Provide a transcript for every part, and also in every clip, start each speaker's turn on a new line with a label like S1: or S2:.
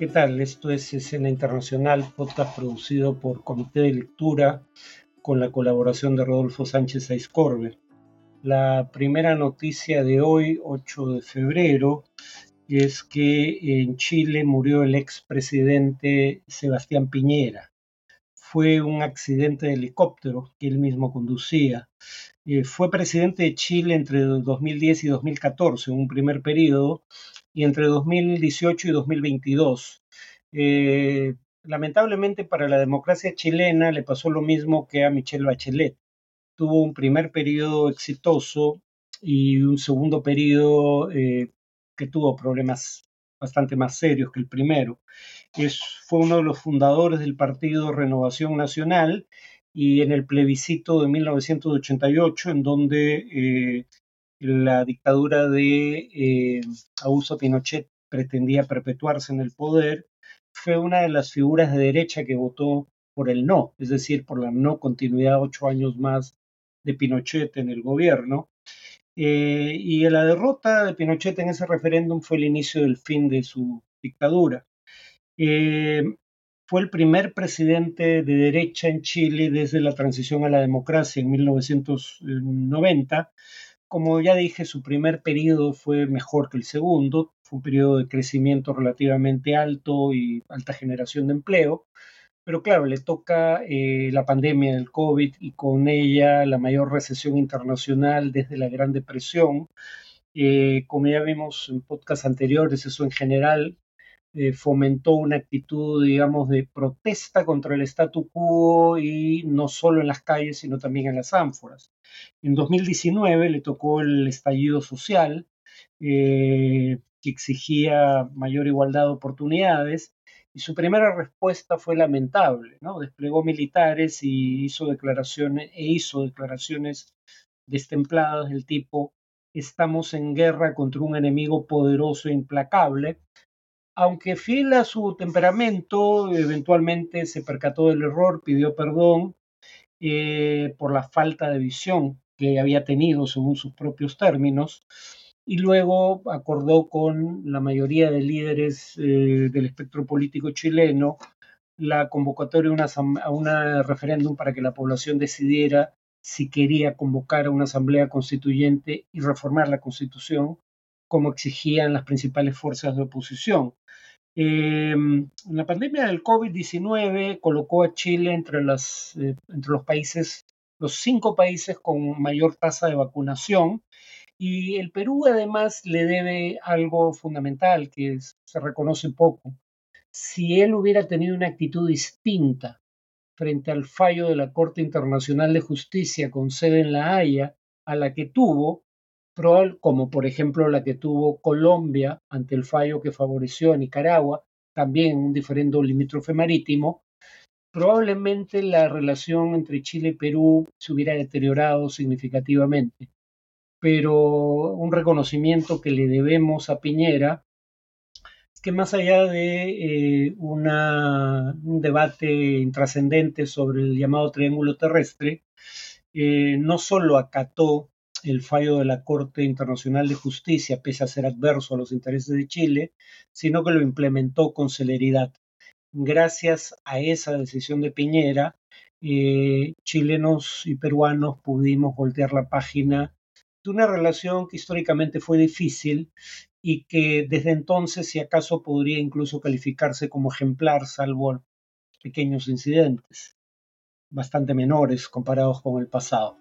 S1: ¿Qué tal? Esto es Escena Internacional, podcast producido por Comité de Lectura con la colaboración de Rodolfo Sánchez Aiscorbe. La primera noticia de hoy, 8 de febrero, es que en Chile murió el expresidente Sebastián Piñera. Fue un accidente de helicóptero que él mismo conducía. Eh, fue presidente de Chile entre 2010 y 2014, un primer periodo, y entre 2018 y 2022. Eh, lamentablemente para la democracia chilena le pasó lo mismo que a Michelle Bachelet. Tuvo un primer periodo exitoso y un segundo periodo eh, que tuvo problemas bastante más serios que el primero. Es, fue uno de los fundadores del partido Renovación Nacional y en el plebiscito de 1988, en donde eh, la dictadura de eh, Pinochet pretendía perpetuarse en el poder, fue una de las figuras de derecha que votó por el no, es decir, por la no continuidad ocho años más de Pinochet en el gobierno. Eh, y la derrota de Pinochet en ese referéndum fue el inicio del fin de su dictadura. Eh, fue el primer presidente de derecha en Chile desde la transición a la democracia en 1990 como ya dije, su primer periodo fue mejor que el segundo, fue un periodo de crecimiento relativamente alto y alta generación de empleo, pero claro, le toca eh, la pandemia del COVID y con ella la mayor recesión internacional desde la Gran Depresión. Eh, como ya vimos en podcasts anteriores, eso en general eh, fomentó una actitud, digamos, de protesta contra el statu quo y no solo en las calles, sino también en las ánforas. En 2019 le tocó el estallido social, eh, que exigía mayor igualdad de oportunidades, y su primera respuesta fue lamentable, ¿no? Desplegó militares y hizo declaraciones, e hizo declaraciones destempladas del tipo estamos en guerra contra un enemigo poderoso e implacable, aunque fiel a su temperamento, eventualmente se percató del error, pidió perdón eh, por la falta de visión que había tenido según sus propios términos y luego acordó con la mayoría de líderes eh, del espectro político chileno la convocatoria a un referéndum para que la población decidiera si quería convocar a una asamblea constituyente y reformar la constitución como exigían las principales fuerzas de oposición. Em, la pandemia del COVID-19 colocó a Chile entre, las, eh, entre los países, los cinco países con mayor tasa de vacunación. Y el Perú además le debe algo fundamental que se reconoce poco. Si él hubiera tenido una actitud distinta frente al fallo de la Corte Internacional de Justicia con sede en La Haya, a la que tuvo, como por ejemplo la que tuvo Colombia ante el fallo que favoreció a Nicaragua, también un diferendo limítrofe marítimo, probablemente la relación entre Chile y Perú se hubiera deteriorado significativamente. Pero un reconocimiento que le debemos a Piñera es que más allá de eh, un debate intrascendente sobre el llamado triángulo terrestre, eh, no solo acató el fallo de la Corte Internacional de Justicia, pese a ser adverso a los intereses de Chile, sino que lo implementó con celeridad. Gracias a esa decisión de Piñera, eh, chilenos y peruanos pudimos voltear la página de una relación que históricamente fue difícil y que desde entonces, si acaso, podría incluso calificarse como ejemplar, salvo pequeños incidentes, bastante menores comparados con el pasado.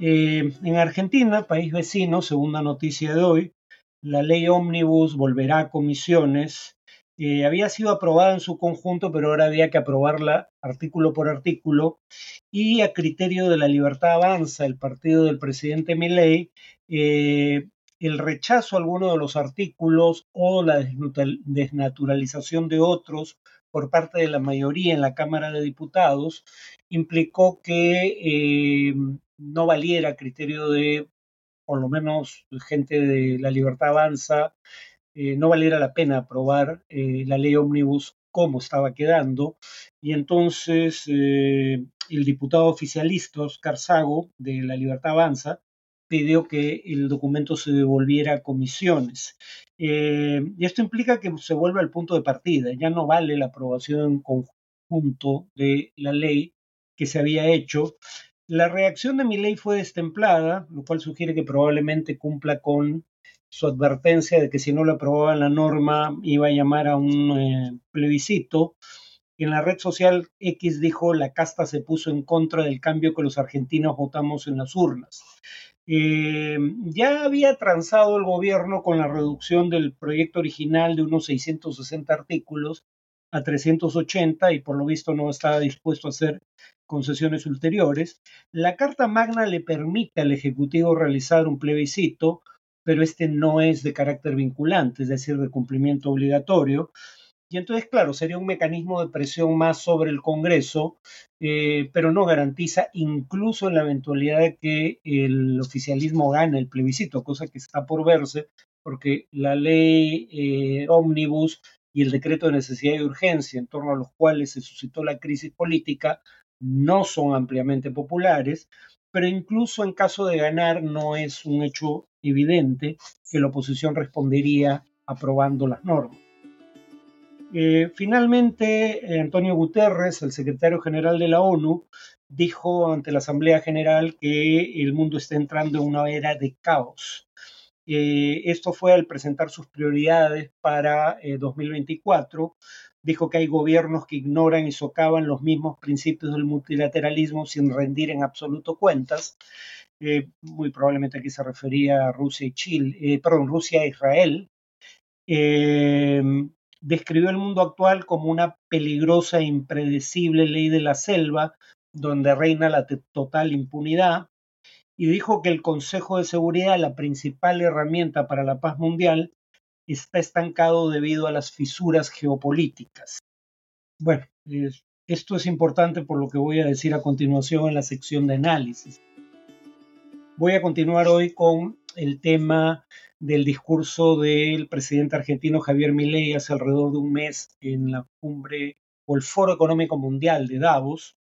S1: Eh, en Argentina, país vecino, segunda noticia de hoy, la ley ómnibus volverá a comisiones. Eh, había sido aprobada en su conjunto, pero ahora había que aprobarla artículo por artículo. Y a criterio de la Libertad Avanza, el partido del presidente Milei, eh, el rechazo a alguno de los artículos o la desnaturalización de otros por parte de la mayoría en la Cámara de Diputados implicó que no valiera criterio de, por lo menos, gente de la libertad avanza, eh, no valiera la pena aprobar eh, la ley ómnibus como estaba quedando. Y entonces eh, el diputado oficialista Oscar Sago de la Libertad Avanza pidió que el documento se devolviera a comisiones. Eh, y esto implica que se vuelve al punto de partida, ya no vale la aprobación conjunto de la ley que se había hecho. La reacción de mi ley fue destemplada, lo cual sugiere que probablemente cumpla con su advertencia de que si no le aprobaban la norma iba a llamar a un eh, plebiscito. En la red social X dijo la casta se puso en contra del cambio que los argentinos votamos en las urnas. Eh, ya había transado el gobierno con la reducción del proyecto original de unos 660 artículos a 380 y por lo visto no estaba dispuesto a hacer concesiones ulteriores. La Carta Magna le permite al Ejecutivo realizar un plebiscito, pero este no es de carácter vinculante, es decir, de cumplimiento obligatorio. Y entonces, claro, sería un mecanismo de presión más sobre el Congreso, eh, pero no garantiza, incluso en la eventualidad de que el oficialismo gane el plebiscito, cosa que está por verse, porque la ley eh, ómnibus y el decreto de necesidad y urgencia en torno a los cuales se suscitó la crisis política no son ampliamente populares, pero incluso en caso de ganar no es un hecho evidente que la oposición respondería aprobando las normas. Eh, finalmente, Antonio Guterres, el secretario general de la ONU, dijo ante la Asamblea General que el mundo está entrando en una era de caos. Eh, esto fue al presentar sus prioridades para 2024. Eh, dijo que hay gobiernos que ignoran y socavan los mismos principios del multilateralismo sin rendir en absoluto cuentas. muy probablemente aquí se refería a Rusia y Chile, perdón, Rusia e Israel describió el mundo actual como una peligrosa e impredecible ley de la selva, donde reina la total impunidad, y dijo que el Consejo de Seguridad, la principal herramienta para la paz mundial, está estancado debido a las fisuras geopolíticas. Bueno, esto es importante por lo que voy a decir a continuación en la sección de análisis. Voy a continuar hoy con el tema del discurso del presidente argentino Javier Milei hace alrededor de un mes en la cumbre o el Foro Económico Mundial de Davos.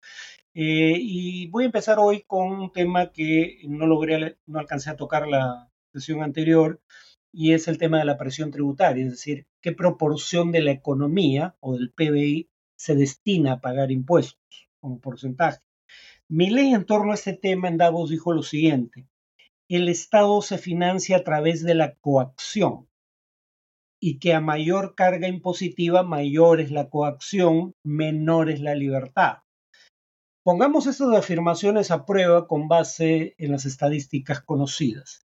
S1: Eh, y voy a empezar hoy con un tema que no logré, no alcancé a tocar la sesión anterior, y es el tema de la presión tributaria, es decir, qué proporción de la economía o del PBI se destina a pagar impuestos como porcentaje. Milei en torno a este tema en Davos dijo lo siguiente, el Estado se financia a través de la coacción y que a mayor carga impositiva, mayor es la coacción, menor es la libertad. Pongamos estas afirmaciones a prueba con base en las estadísticas conocidas.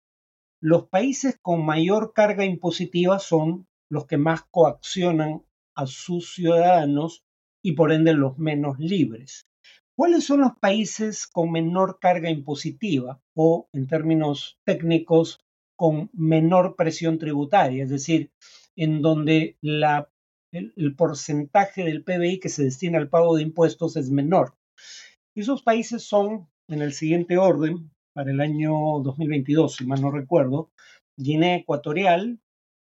S1: Los países con mayor carga impositiva son los que más coaccionan a sus ciudadanos y por ende los menos libres. ¿Cuáles son los países con menor carga impositiva o, en términos técnicos, con menor presión tributaria? Es decir, en donde el, porcentaje del PBI que se destina al pago de impuestos es menor. Esos países son, en el siguiente orden, para el año 2022, si mal no recuerdo, Guinea Ecuatorial,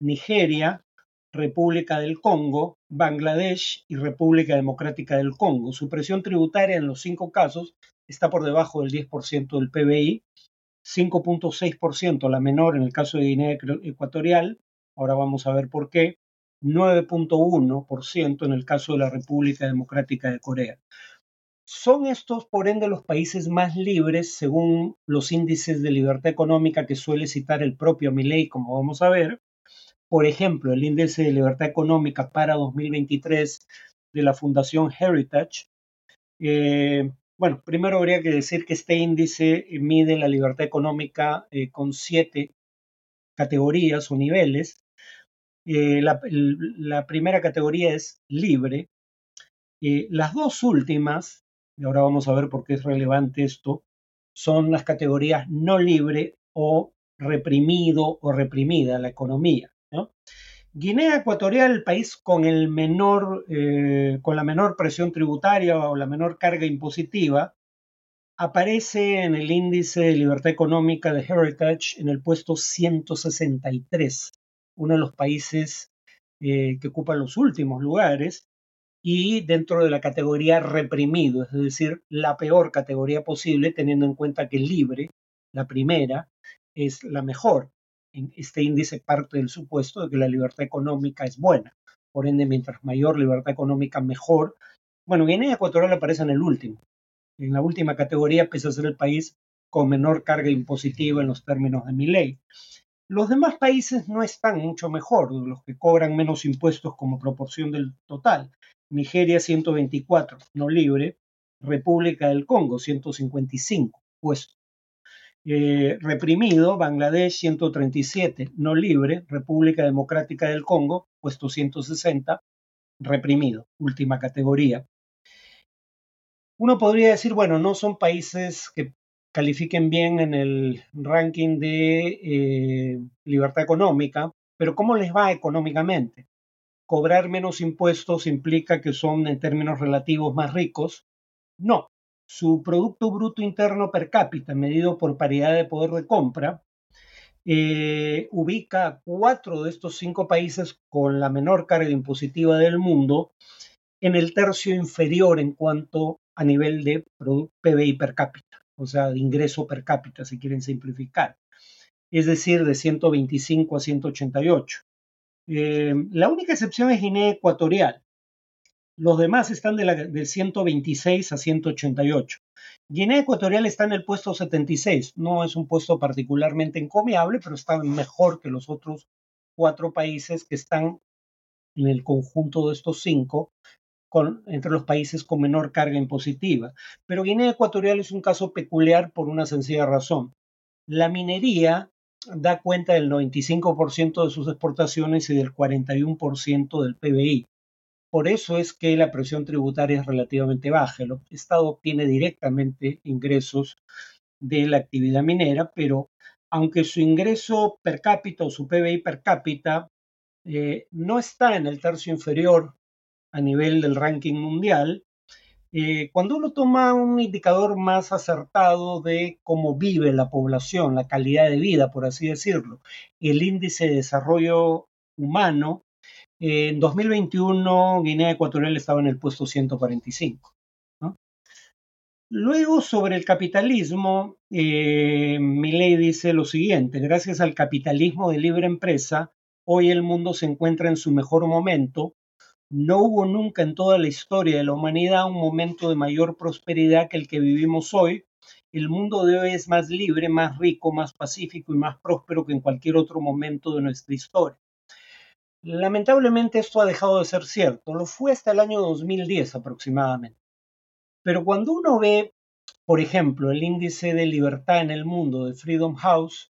S1: Nigeria, República del Congo, Bangladesh y República Democrática del Congo. Su presión tributaria en los cinco casos está por debajo del 10% del PBI, 5.6% la menor en el caso de Guinea Ecuatorial, ahora vamos a ver por qué, 9.1% en el caso de la República Democrática de Corea. Son estos, por ende, los países más libres según los índices de libertad económica que suele citar el propio Milley, como vamos a ver, por ejemplo, el índice de libertad económica para 2023 de la Fundación Heritage. Eh, bueno, primero habría que decir que este índice mide la libertad económica eh, con siete categorías o niveles. Eh, la, primera categoría es libre. las dos últimas, y ahora vamos a ver por qué es relevante esto, son las categorías no libre o reprimido o reprimida la economía. Guinea Ecuatorial, el país eh, con la menor presión tributaria o la menor carga impositiva, aparece en el índice de libertad económica de Heritage en el puesto 163, uno de los países eh, que ocupan los últimos lugares y dentro de la categoría reprimido, es decir, la peor categoría posible, teniendo en cuenta que libre, la primera, es la mejor. Este índice parte del supuesto de que la libertad económica es buena. Por ende, mientras mayor libertad económica, mejor. Bueno, Guinea Ecuatorial aparece en el último, en la última categoría, pese a ser el país con menor carga impositiva en los términos de mi ley. Los demás países no están mucho mejor, los que cobran menos impuestos como proporción del total. Nigeria 124, no libre. República del Congo 155, puesto. Eh, reprimido, Bangladesh 137, no libre. República Democrática del Congo, puesto 160, reprimido, última categoría. Uno podría decir, bueno, no son países que califiquen bien en el ranking de eh, libertad económica, pero ¿cómo les va económicamente? ¿Cobrar menos impuestos implica que son en términos relativos más ricos? No. Su Producto Bruto Interno per cápita, medido por paridad de poder de compra, eh, ubica a cuatro de estos cinco países con la menor carga impositiva del mundo en el tercio inferior en cuanto a nivel de PBI per cápita o sea, de ingreso per cápita, si quieren simplificar. Es decir, de 125 a 188. Eh, la única excepción es Guinea Ecuatorial. Los demás están de, de 126 a 188. Guinea Ecuatorial está en el puesto 76. No es un puesto particularmente encomiable, pero está mejor que los otros cuatro países que están en el conjunto de estos cinco entre los países con menor carga impositiva. Pero Guinea Ecuatorial es un caso peculiar por una sencilla razón. La minería da cuenta del 95% de sus exportaciones y del 41% del PBI. Por eso es que la presión tributaria es relativamente baja. El Estado obtiene directamente ingresos de la actividad minera, pero aunque su ingreso per cápita o su PBI per cápita eh, no está en el tercio inferior a nivel del ranking mundial, eh, cuando uno toma un indicador más acertado de cómo vive la población, la calidad de vida, por así decirlo, el índice de desarrollo humano, en 2021 Guinea Ecuatorial estaba en el puesto 145. Luego, sobre el capitalismo, eh, Milley dice lo siguiente, gracias al capitalismo de libre empresa, hoy el mundo se encuentra en su mejor momento no hubo nunca en toda la historia de la humanidad un momento de mayor prosperidad que el que vivimos hoy. El mundo de hoy es más libre, más rico, más pacífico y más próspero que en cualquier otro momento de nuestra historia. Lamentablemente esto ha dejado de ser cierto. Lo fue hasta el año 2010 aproximadamente. Pero cuando uno ve, por ejemplo, el índice de libertad en el mundo de Freedom House,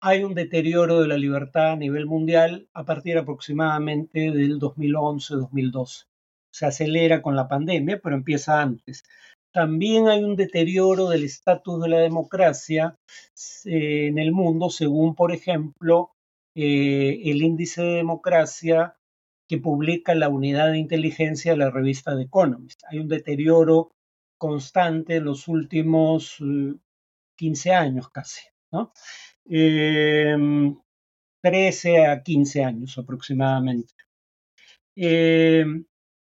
S1: hay un deterioro de la libertad a nivel mundial a partir aproximadamente del 2011-2012. Se acelera con la pandemia, pero empieza antes. También hay un deterioro del estatus de la democracia eh, en el mundo, según, por ejemplo, eh, el índice de democracia que publica la unidad de inteligencia de la revista The Economist. Hay un deterioro constante en los últimos 15 eh, años casi. ¿no? 13 em, a 15 años aproximadamente. Em,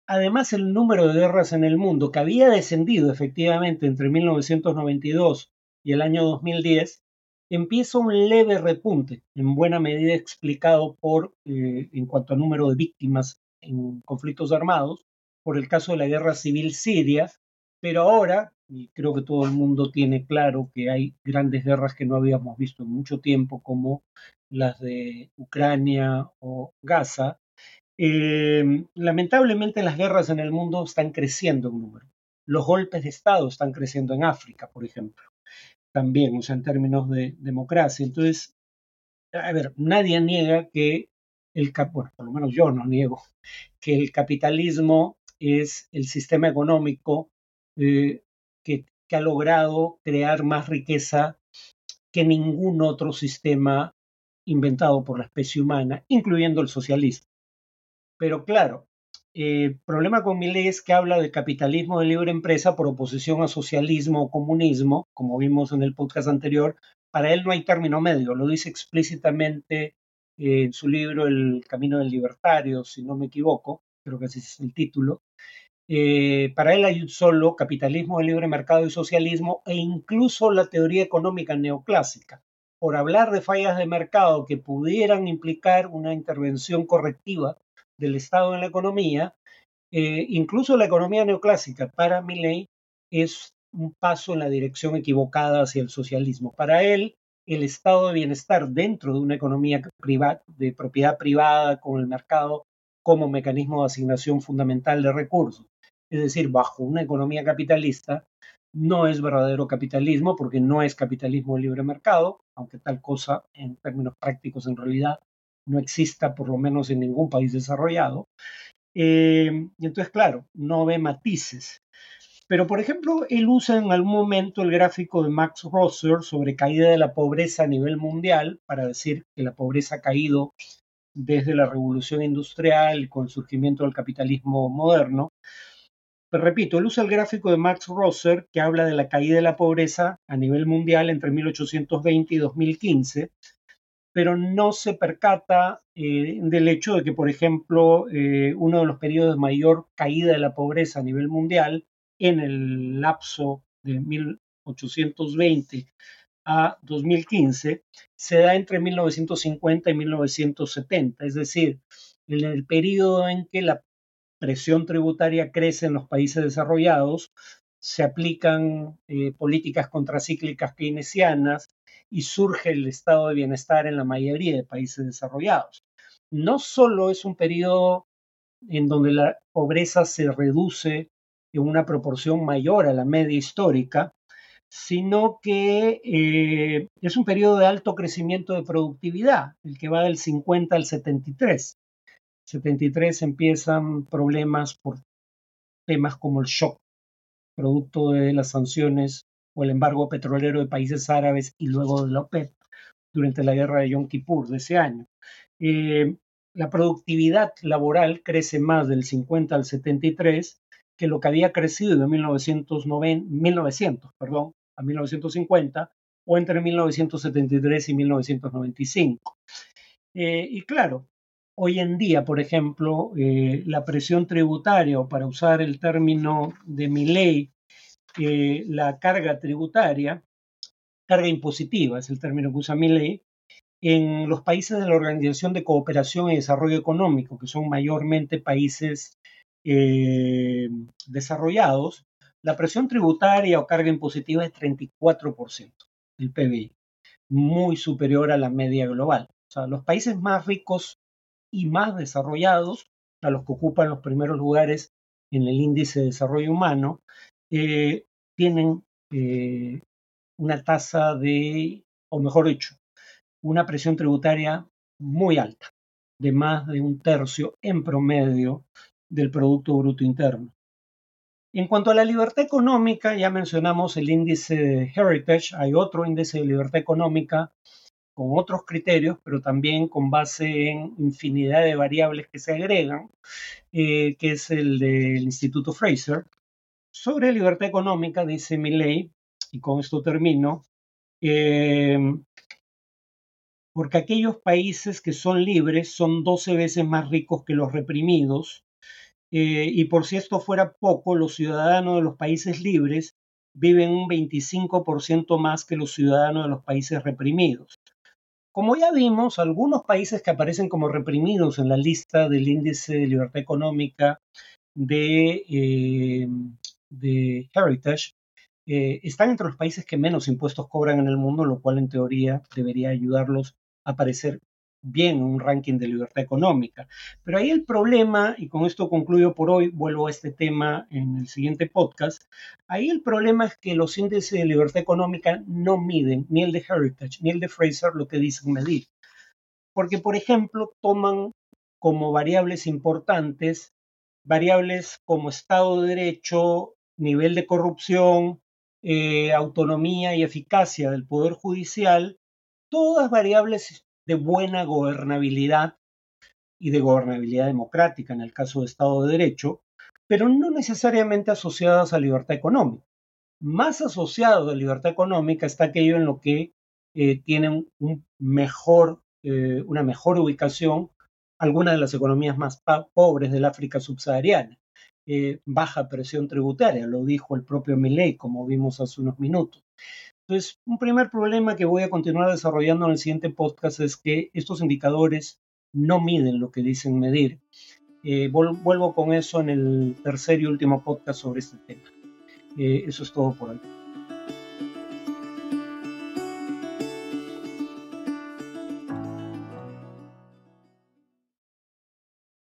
S1: además, el número de guerras en el mundo, que había descendido efectivamente entre 1992 y el año 2010, empieza un leve repunte, en buena medida explicado por, eh, en cuanto a número de víctimas en conflictos armados, por el caso de la guerra civil siria, pero ahora, y creo que todo el mundo tiene claro que hay grandes guerras que no habíamos visto en mucho tiempo, como las de Ucrania o Gaza, em, lamentablemente las guerras en el mundo están creciendo en número. Los golpes de Estado están creciendo en África, por ejemplo, también, o sea, en términos de democracia. Entonces, a ver, nadie niega que el, bueno, por lo menos yo no niego, que el capitalismo es el sistema económico eh, que, ha logrado crear más riqueza que ningún otro sistema inventado por la especie humana, incluyendo el socialismo. Pero claro, el problema con Milley es que habla de capitalismo de libre empresa por oposición a socialismo o comunismo, como vimos en el podcast anterior. Para él no hay término medio, lo dice explícitamente en su libro El Camino del Libertario, si no me equivoco, creo que ese es el título. Eh, para él hay solo capitalismo de libre mercado y socialismo e incluso la teoría económica neoclásica. por hablar de fallas de mercado que pudieran implicar una intervención correctiva del Estado en la economía, eh, incluso la economía neoclásica para Milley es un paso en la dirección equivocada hacia el socialismo. Para él, el estado de bienestar dentro de una economía privada, de propiedad privada con el mercado como mecanismo de asignación fundamental de recursos, es decir, bajo una economía capitalista, no es verdadero capitalismo porque no es capitalismo de libre mercado, aunque tal cosa en términos prácticos en realidad no exista por lo menos en ningún país desarrollado. Eh, y entonces, claro, no ve matices. Pero, por ejemplo, él usa en algún momento el gráfico de Max Rosser sobre caída de la pobreza a nivel mundial para decir que la pobreza ha caído desde la revolución industrial con el surgimiento del capitalismo moderno. Pero repito, él usa el gráfico de Max Rosser que habla de la caída de la pobreza a nivel mundial entre 1820 y 2015, pero no se percata eh, del hecho de que, por ejemplo, eh, uno de los periodos de mayor caída de la pobreza a nivel mundial en el lapso de 1820 a 2015 se da entre 1950 y 1970, es decir, en el periodo en que la presión tributaria crece en los países desarrollados, se aplican eh, políticas contracíclicas keynesianas y surge el estado de bienestar en la mayoría de países desarrollados. No solo es un periodo en donde la pobreza se reduce en una proporción mayor a la media histórica, sino que eh, es un periodo de alto crecimiento de productividad, el que va del 50 al 73. 73 empiezan problemas por temas como el shock, producto de las sanciones o el embargo petrolero de países árabes y luego de la OPEP durante la guerra de Yom Kippur de ese año. Eh, la productividad laboral crece más del 50 al 73 que lo que había crecido de 1990, 1900 perdón, a 1950 o entre 1973 y 1995. Eh, y claro, hoy en día, por ejemplo, eh, la presión tributaria, o para usar el término de mi ley, eh, la carga tributaria, carga impositiva es el término que usa mi ley, en los países de la Organización de Cooperación y Desarrollo Económico, que son mayormente países eh, desarrollados, la presión tributaria o carga impositiva es 34% del PBI, muy superior a la media global. O sea, los países más ricos y más desarrollados, a los que ocupan los primeros lugares en el índice de desarrollo humano, eh, tienen eh, una tasa de, o mejor dicho, una presión tributaria muy alta, de más de un tercio en promedio del Producto Bruto Interno. En cuanto a la libertad económica, ya mencionamos el índice de Heritage, hay otro índice de libertad económica con otros criterios, pero también con base en infinidad de variables que se agregan, eh, que es el del Instituto Fraser. Sobre libertad económica, dice mi ley, y con esto termino, eh, porque aquellos países que son libres son 12 veces más ricos que los reprimidos eh, y por si esto fuera poco, los ciudadanos de los países libres viven un 25% más que los ciudadanos de los países reprimidos. Como ya vimos, algunos países que aparecen como reprimidos en la lista del índice de libertad económica de, eh, Heritage eh, están entre los países que menos impuestos cobran en el mundo, lo cual en teoría debería ayudarlos a aparecer bien un ranking de libertad económica. Pero ahí el problema, y con esto concluyo por hoy, vuelvo a este tema en el siguiente podcast, ahí el problema es que los índices de libertad económica no miden, ni el de Heritage, ni el de Fraser, lo que dicen medir. Porque, por ejemplo, toman como variables importantes variables como Estado de Derecho, nivel de corrupción, eh, autonomía y eficacia del Poder Judicial, todas variables de buena gobernabilidad y de gobernabilidad democrática en el caso de Estado de Derecho, pero no necesariamente asociadas a libertad económica. Más asociado a libertad económica está aquello en lo que eh, tienen eh, una mejor ubicación algunas de las economías más pobres del África subsahariana. Eh, baja presión tributaria, lo dijo el propio Milley, como vimos hace unos minutos. Entonces, un primer problema que voy a continuar desarrollando en el siguiente podcast es que estos indicadores no miden lo que dicen medir. Eh, vuelvo con eso en el tercer y último podcast sobre este tema. Eh, eso es todo por hoy.